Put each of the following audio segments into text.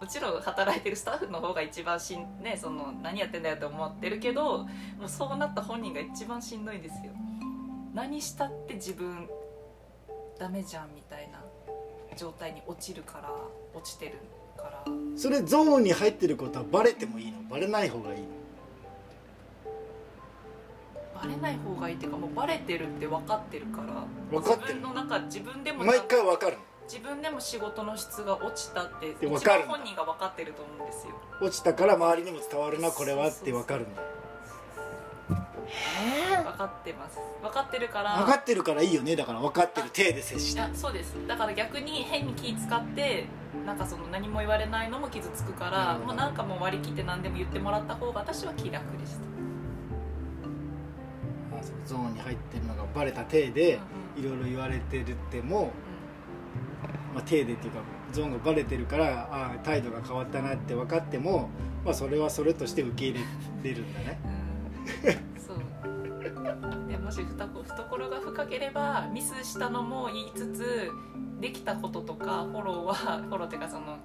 もちろん働いてるスタッフの方が一番しん、ね、その何やってんだよって思ってるけどもうそうなった本人が一番しんどいんですよ。何したって自分ダメじゃんみたいな状態に落ちるから落ちてるから。それゾーンに入ってることはバレてもいいの？バレない方がいいの？バレない方がいいっていうかもうバレてるって分かってるから。分かってる。自分の中自分でも毎回わかるの？自分でも仕事の質が落ちたって一番本人が分かってると思うんですよ。落ちたから周りにも伝わるなこれはってわかるんだ。分かってます。分かってるから。分かってるからいいよねだから分かってる体で接して。そうです。だから逆に変に気使ってなんかその何も言われないのも傷つくからもうなんかもう割り切って何でも言ってもらった方が私は気楽でした。ゾーンに入ってるのがバレた体でいろいろ言われてるっても、まあ、体でっていうかゾーンがバレてるからああ態度が変わったなって分かっても、まあ、それはそれとして受け入れれるんだね。そう。でもし懐懐が深ければミスしたのも言いつつできたこととかフォローはフォローっていうかその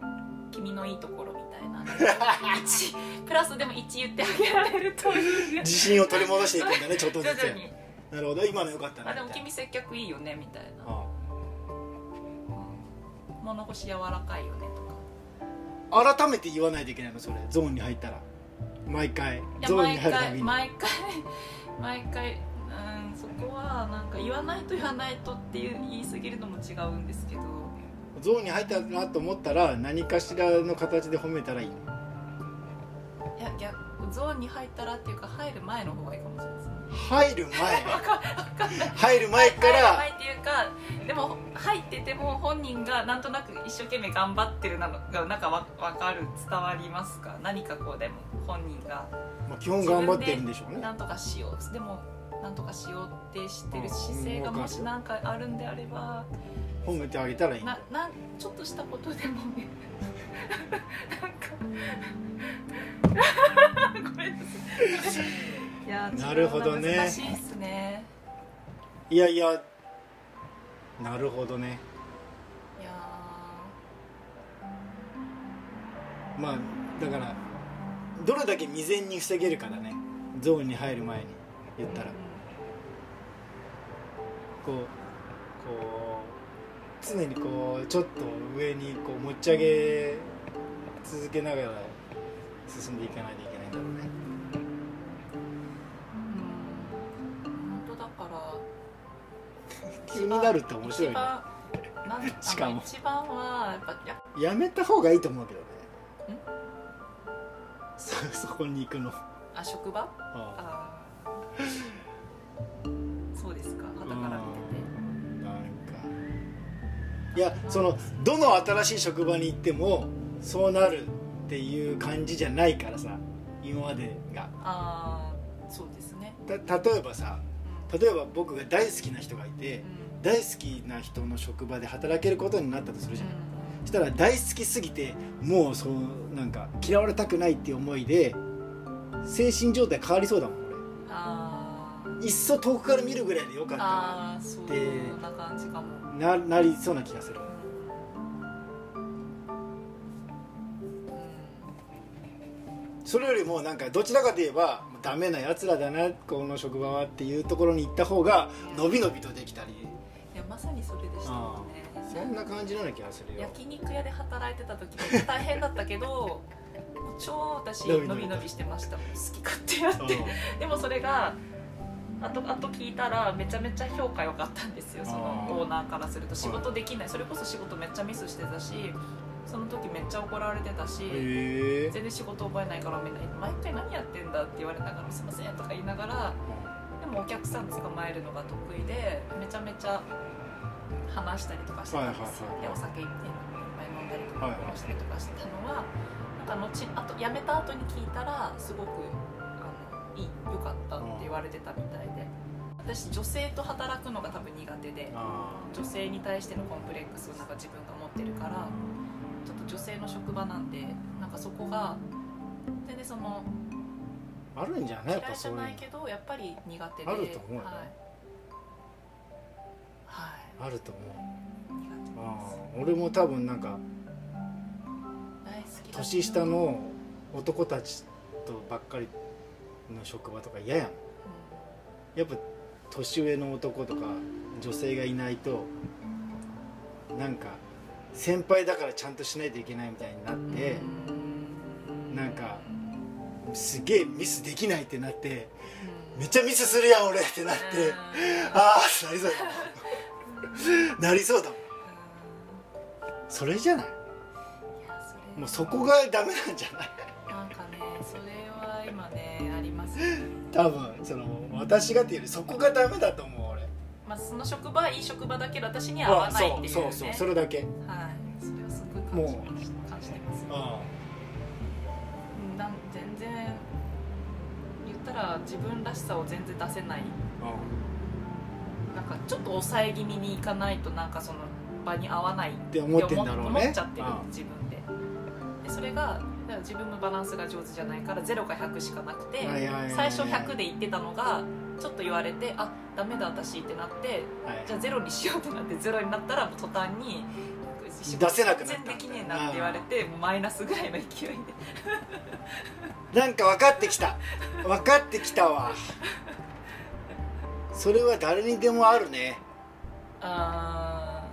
君のいいところみたいな。1プラスでも1言ってあげられるという。自信を取り戻していくんだねちょっとずつ。なるほど今のよかったなあでも君接客いいよねみたいな。あ物腰柔らかいよねとか。あ改めて言わないといけないのそれ。ゾーンに入ったら。毎回。ゾーンに毎回入るたびに。毎回毎回うんそこはなんか言わないと言わないとっていう言い過ぎるのも違うんですけど。ゾーンに入ったなと思ったら何かしらの形で褒めたらいいの。いや逆ゾーンに入ったらっていうか入る前の方がいいかもしれないですね。入る 入る前から。入る前っていうかでも入ってても本人がなんとなく一生懸命頑張ってるなのがなんかわ分かる伝わりますか？何かこうでも本人が。まあ基本頑張ってるんでしょうね。なんとかしよう。でもなんとかしようってしてる姿勢がもし何かあるんであれば。褒めてあげたらいい。ななんちょっとしたことでもね。なんかい。いやなるほどね難しいっすね。いやいやなるほどね。いやまあだからどれだけ未然に防げるかだね。ゾーンに入る前に言ったら。こうこう常にこうちょっと上にこう持ち上げ続けながら進んでいかないといけないんだろうねうん。本当だから。気になるって面白いね。しかも。一番はやっぱややめた方がいいと思うけどね。そそこに行くの。あ職場？ああ。ーそうですか。傍から見てて。なんか。いやそのどの新しい職場に行ってもそうなるっていう感じじゃないからさ今までが。ああそうですね。た例えばさうん。例えば僕が大好きな人がいてうん。大好きな人の職場で働けることになったとするじゃん、うそしたら大好きすぎてもうそうなんか嫌われたくないっていう思いで精神状態変わりそうだもんんあいっそ遠くから見るぐらいでよかったあーそんな感じかも。ななりそうな気がするそれよりもなんかどちらかといえばダメなやつらだなこの職場はっていうところに行った方が伸び伸びとできたり。いやまさにそれでしたもんねそんな感じのような気がするよ。焼肉屋で働いてた時大変だったけど超私伸び伸びしてました。好き勝手やって。でもそれがあとあと聞いたらめちゃめちゃ評価良かったんですよ。そのオーナーからすると。仕事できない。それこそ仕事めっちゃミスしてたしその時めっちゃ怒られてたしへえ。全然仕事覚えないからみんな毎回何やってんだって言われながらすいませんとか言いながらでもお客さん捕まえるのが得意でめちゃめちゃ話したりとかしてたんですよ、でお酒いっぱい。飲んだりとかはいはいしたりとかしてたのは、なんか後あと辞めた後に聞いたらすごくあのいい良かったって言われてたみたいで。私女性と働くのが多分苦手であ女性に対してのコンプレックスをなんか自分が持ってるからちょっと女性の職場なんでなんかそこが全然そのあるんじゃない？嫌いじゃないけどやっぱり苦手であると思うよはい、はい、あると思う。苦手ああ俺も多分なんか年下の男たちとばっかりの職場とか嫌やん。やっぱ年上の男とか女性がいないとなんか先輩だからちゃんとしないといけないみたいになってなんかすげえミスできないってなってめっちゃミスするやん俺ってなってああなりそうだもん。なりそうだもん。それじゃない？もうそこがダメなんじゃない？なんかねそれは今ねありますね。多分その私がっていうよりそこがダメだと思う。俺まあその職場はいい職場だけど私には合わないっていうね。そうそうそうそれだけ。はい。それはすごい感じ感じてます。あうんなん全然言ったら自分らしさを全然出せない。あなんかちょっと抑え気味にいかないとなんかその場に合わない。って思ってんだろうね。思っちゃってるうん自分で。でそれが自分のバランスが上手じゃないから0か100しかなくて最初100で言ってたのがちょっと言われてあダメだ私ってなってはい。じゃあゼロにしようってなってゼロになったら途端に出せなくなった全然できねえなって言われてもうマイナスぐらいの勢いで。なんか分かってきた。分かってきたわ。それは誰にでもあるね。あ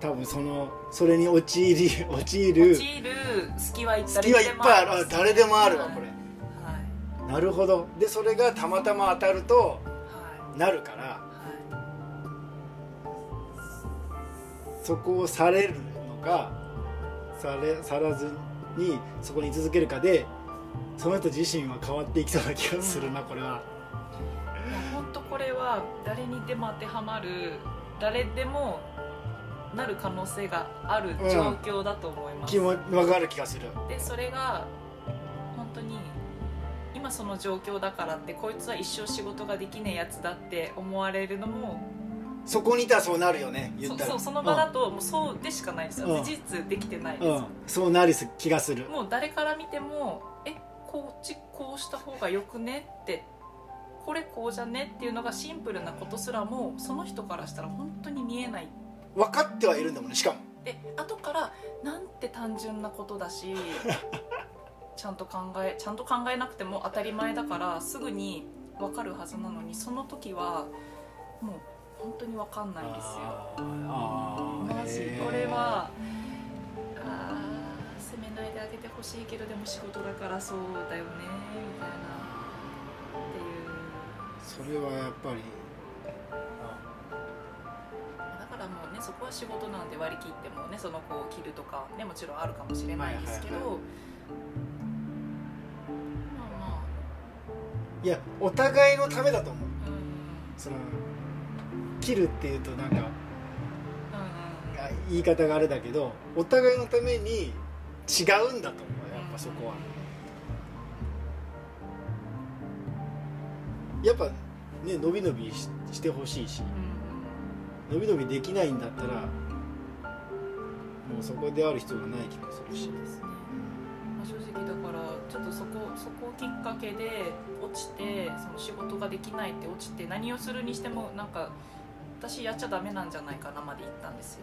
多分そのそれに陥り陥ーる。陥る。隙はいっぱいある。あ誰でもあるわはいこれ。はいなるほど。でそれがたまたま当たるとはい。なるから。はそこをされるのかされさらずにそこに居続けるかでその人自身は変わっていきそうな気がするなこれは。本当これは誰にでも当てはまる誰でもなる可能性がある状況だと思います、気も分かる気がする。でそれが今その状況だからってこいつは一生仕事ができねえやつだって思われるのもそこにいたらそうなるよね言そったら。そうその場だともうそうでしかないですよ、うん。事実できてないです、うん、うん、そうなりす気がする。もう誰から見てもえこっちこうした方がよくねってこれこうじゃねっていうのがシンプルなことすらもその人からしたら本当に見えない。分かってはいるんだもんねしかも。で後からなんて単純なことだし ちゃんと考えちゃんと考えなくても当たり前だからすぐに分かるはずなのにその時はもう本当に分かんないんですよ。マジこれはあー責めないであげてほしいけどでも仕事だからそうだよねみたいなっていう。それはやっぱりだからもうねそこは仕事なんで割り切ってもねその子を切るとかねもちろんあるかもしれないですけど、はいはいはまいやお互いのためだと思う。あうん。うんその切るっていうとなんか言い方があれだけどお互いのために違うんだと思うやっぱそこは。やっぱね伸び伸びししてほしいしうん伸び伸びできないんだったらもうそこである必要がない気がするし。ですね、まあ、正直だからちょっとそこそこをきっかけで落ちてその仕事ができないって落ちて何をするにしてもなんか私やっちゃダメなんじゃないかなまで言ったんですよ。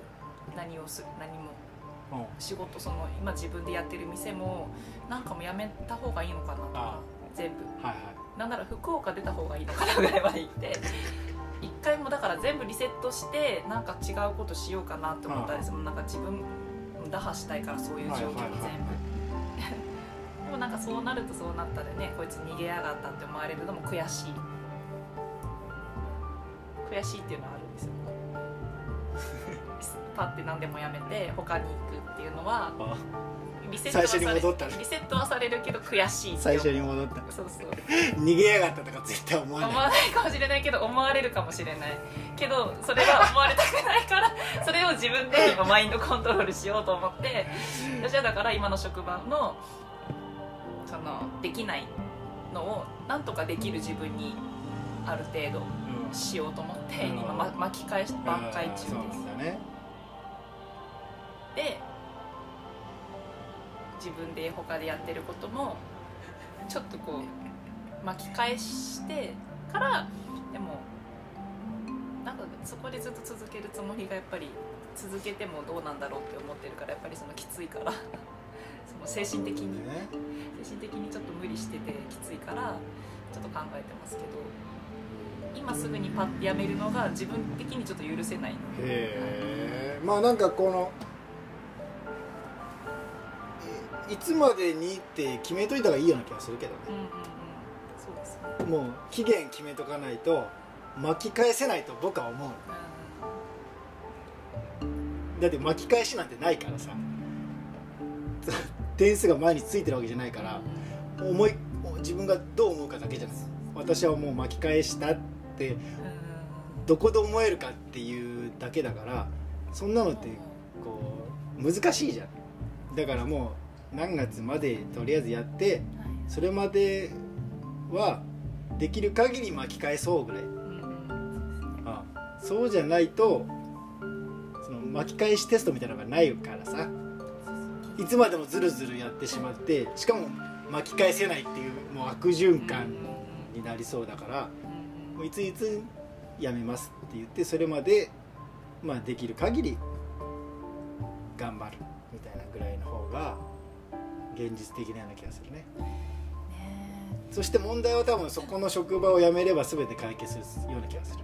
何をする何も。うん。仕事その今自分でやってる店もなんかもやめた方がいいのかなとかあ全部。はいなんなら福岡出た方がいいのかなぐらいまで言って一回もだから全部リセットしてなんか違うことしようかなって思ったんです。もうなんか自分打破したいからそういう状況に全部、はいはいはいでもなんかそうなるとそうなったでねこいつ逃げやがったって思われるのも悔しい。悔しいっていうのはあるんですよ。パッて何でもやめて他に行くっていうのはあ。リセットはされねリセットはされるけど悔しい最初に戻った。そうそう。逃げやがったとか絶対思わない。思わないかもしれないけど思われるかもしれない。けどそれは思われたくないから それを自分で今マインドコントロールしようと思って。私はだから今の職場のそのできないのをなんとかできる自分にある程度うん。しようと思ってうん。今ま巻き返し挽回中です。ね。で自分で他でやってることもちょっとこう巻き返してからでもなんかそこでずっと続けるつもりがやっぱり続けてもどうなんだろうって思ってるからやっぱりそのきついからその精神的に、ね精神的にちょっと無理しててきついからちょっと考えてますけど今すぐにパッてやめるのが自分的にちょっと許せないへえ。まあなんかこのいいつまでにって決めといた方がいいような気がするけどね。うんうんうん。そうですね。もう期限決めとかないと巻き返せないと僕は思うだって巻き返しなんてないからさ点数が前についてるわけじゃないから思い自分がどう思うかだけじゃない私はもう巻き返したってうんどこで思えるかっていうだけだからそんなのってこう難しいじゃん。だからもう何月までとりあえずやってそれまではできる限り巻き返そうぐらい。あそうじゃないとその巻き返しテストみたいなのがないからさいつまでもずるずるやってしまってしかも巻き返せないっていうもう悪循環になりそうだからもういついつやめますって言ってそれまで、まあ、できる限り頑張るみたいなぐらいの方が現実的なような気がするね。ねそして問題は多分そこの職場を辞めれば全て解決するような気がする